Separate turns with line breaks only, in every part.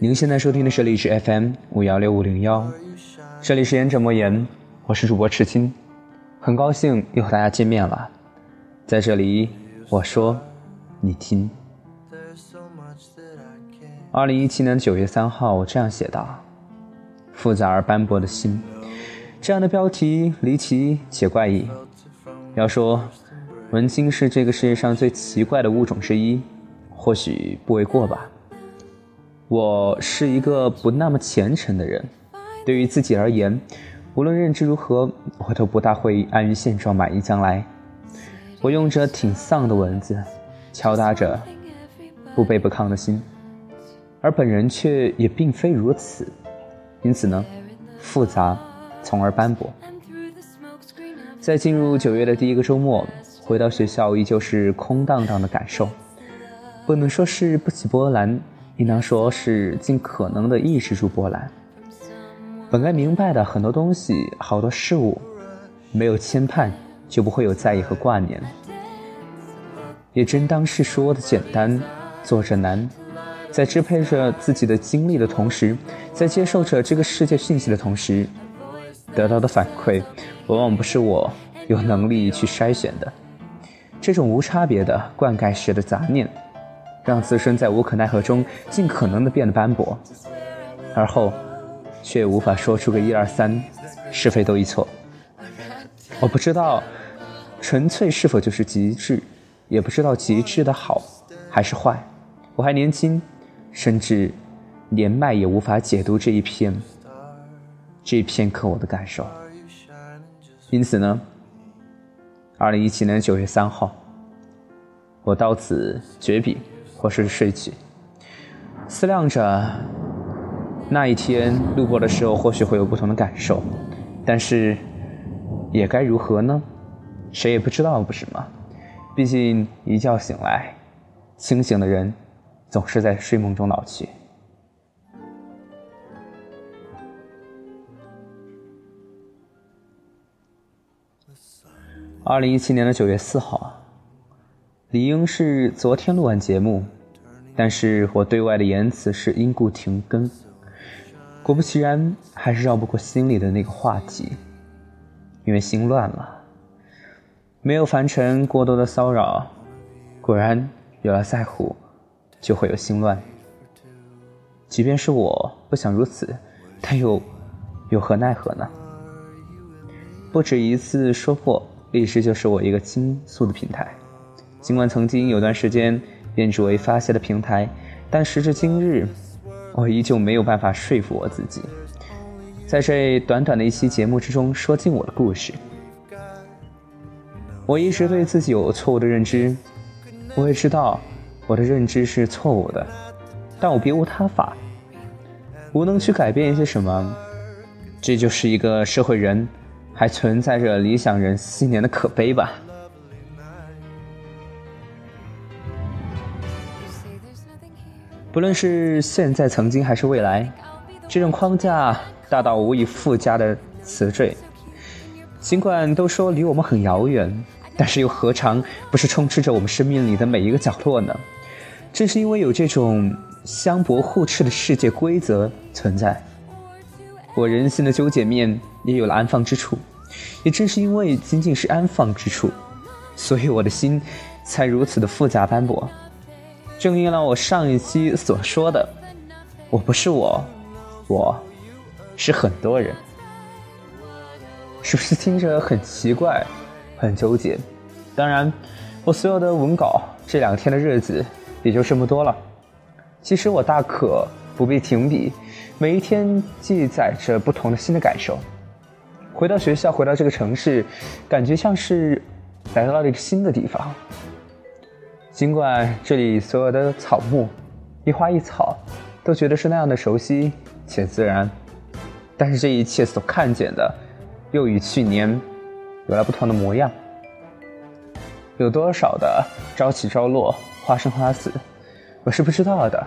您现在收听的是荔枝 FM 五幺六五零幺，这里是言者莫言，我是主播赤青，很高兴又和大家见面了。在这里，我说，你听。二零一七年九月三号，我这样写道：“复杂而斑驳的心。”这样的标题离奇且怪异。要说文青是这个世界上最奇怪的物种之一，或许不为过吧。我是一个不那么虔诚的人，对于自己而言，无论认知如何，我都不大会安于现状、满意将来。我用着挺丧的文字，敲打着不卑不亢的心，而本人却也并非如此，因此呢，复杂，从而斑驳。在进入九月的第一个周末，回到学校依旧是空荡荡的感受，不能说是不起波澜。应当说是尽可能的抑制住波澜。本该明白的很多东西，好多事物，没有牵绊，就不会有在意和挂念。也真当是说的简单，做着难。在支配着自己的精力的同时，在接受着这个世界讯息的同时，得到的反馈，往往不是我有能力去筛选的。这种无差别的灌溉式的杂念。让自身在无可奈何中尽可能的变得斑驳，而后却无法说出个一二三，是非都一错。我不知道纯粹是否就是极致，也不知道极致的好还是坏。我还年轻，甚至连麦也无法解读这一片这片刻我的感受。因此呢，二零一七年九月三号，我到此绝笔。或是睡去，思量着那一天路过的时候，或许会有不同的感受，但是也该如何呢？谁也不知道，不是吗？毕竟一觉醒来，清醒的人总是在睡梦中老去。二零一七年的九月四号。理应是昨天录完节目，但是我对外的言辞是因故停更。果不其然，还是绕不过心里的那个话题，因为心乱了。没有凡尘过多的骚扰，果然有了在乎，就会有心乱。即便是我不想如此，但又有何奈何呢？不止一次说过，历史就是我一个倾诉的平台。尽管曾经有段时间编织为发泄的平台，但时至今日，我依旧没有办法说服我自己，在这短短的一期节目之中说尽我的故事。我一直对自己有错误的认知，我也知道我的认知是错误的，但我别无他法，无能去改变一些什么。这就是一个社会人还存在着理想人信念的可悲吧。不论是现在、曾经还是未来，这种框架大到无以复加的词缀，尽管都说离我们很遥远，但是又何尝不是充斥着我们生命里的每一个角落呢？正是因为有这种相搏互斥的世界规则存在，我人心的纠结面也有了安放之处。也正是因为仅仅是安放之处，所以我的心才如此的复杂斑驳。正应了我上一期所说的，我不是我，我是很多人，是不是听着很奇怪，很纠结？当然，我所有的文稿这两天的日子也就这么多了。其实我大可不必停笔，每一天记载着不同的新的感受。回到学校，回到这个城市，感觉像是来到了一个新的地方。尽管这里所有的草木、一花一草，都觉得是那样的熟悉且自然，但是这一切所看见的，又与去年有了不同的模样。有多少的朝起朝落、花生花死，我是不知道的。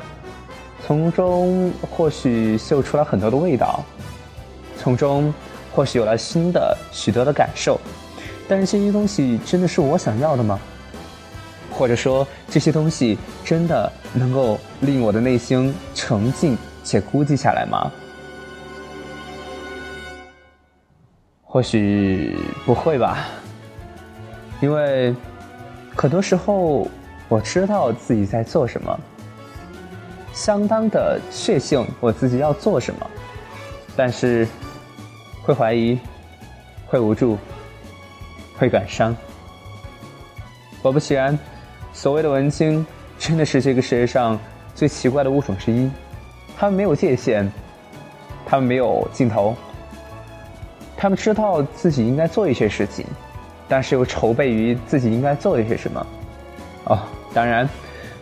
从中或许嗅出了很多的味道，从中或许有了新的许多的感受，但是这些东西真的是我想要的吗？或者说这些东西真的能够令我的内心沉静且孤寂下来吗？或许不会吧，因为很多时候我知道自己在做什么，相当的确信我自己要做什么，但是会怀疑，会无助，会感伤。果不其然，所谓的文青真的是这个世界上最奇怪的物种之一，他们没有界限，他们没有尽头。他们知道自己应该做一些事情，但是又筹备于自己应该做一些什么。哦，当然，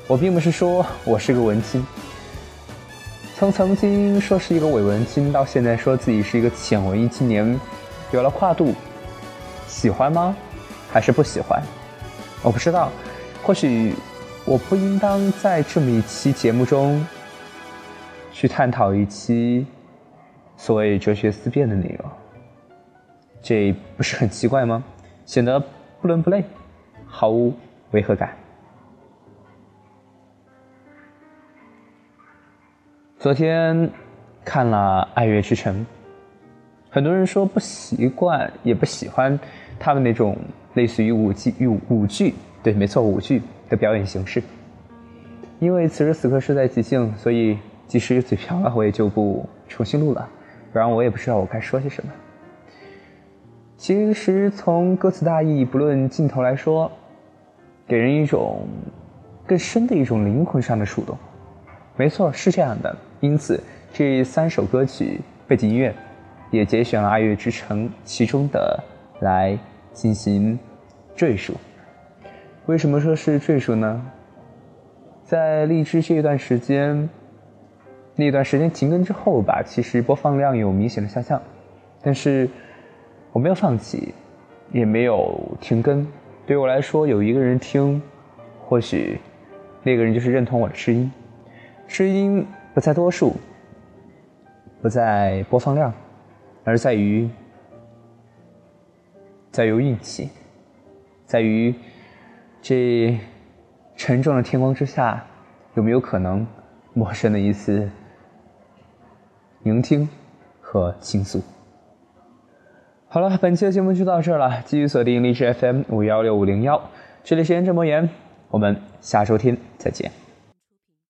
我并不是说我是个文青。从曾经说是一个伪文青，到现在说自己是一个浅文艺青年，有了跨度，喜欢吗？还是不喜欢？我不知道。或许我不应当在这么一期节目中去探讨一期所谓哲学思辨的内容。这不是很奇怪吗？显得不伦不类，毫无违和感。昨天看了《爱乐之城》，很多人说不习惯，也不喜欢他们那种类似于舞剧、舞舞剧，对，没错，舞剧的表演形式。因为此时此刻是在即兴，所以即使嘴瓢了，我也就不重新录了，不然我也不知道我该说些什么。其实从歌词大意，不论镜头来说，给人一种更深的一种灵魂上的触动。没错，是这样的。因此，这三首歌曲背景音乐也节选了《爱乐之城》其中的来进行赘述。为什么说是赘述呢？在荔枝这一段时间，那段时间停更之后吧，其实播放量有明显的下降，但是。我没有放弃，也没有停更。对我来说，有一个人听，或许那个人就是认同我的声音。声音不在多数，不在播放量，而在于在于运气，在于这沉重的天光之下，有没有可能陌生的一次聆听和倾诉。好了，本期的节目就到这儿了。继续锁定荔枝 FM 五幺六五零幺，这里是言正莫言，我们下周天再见。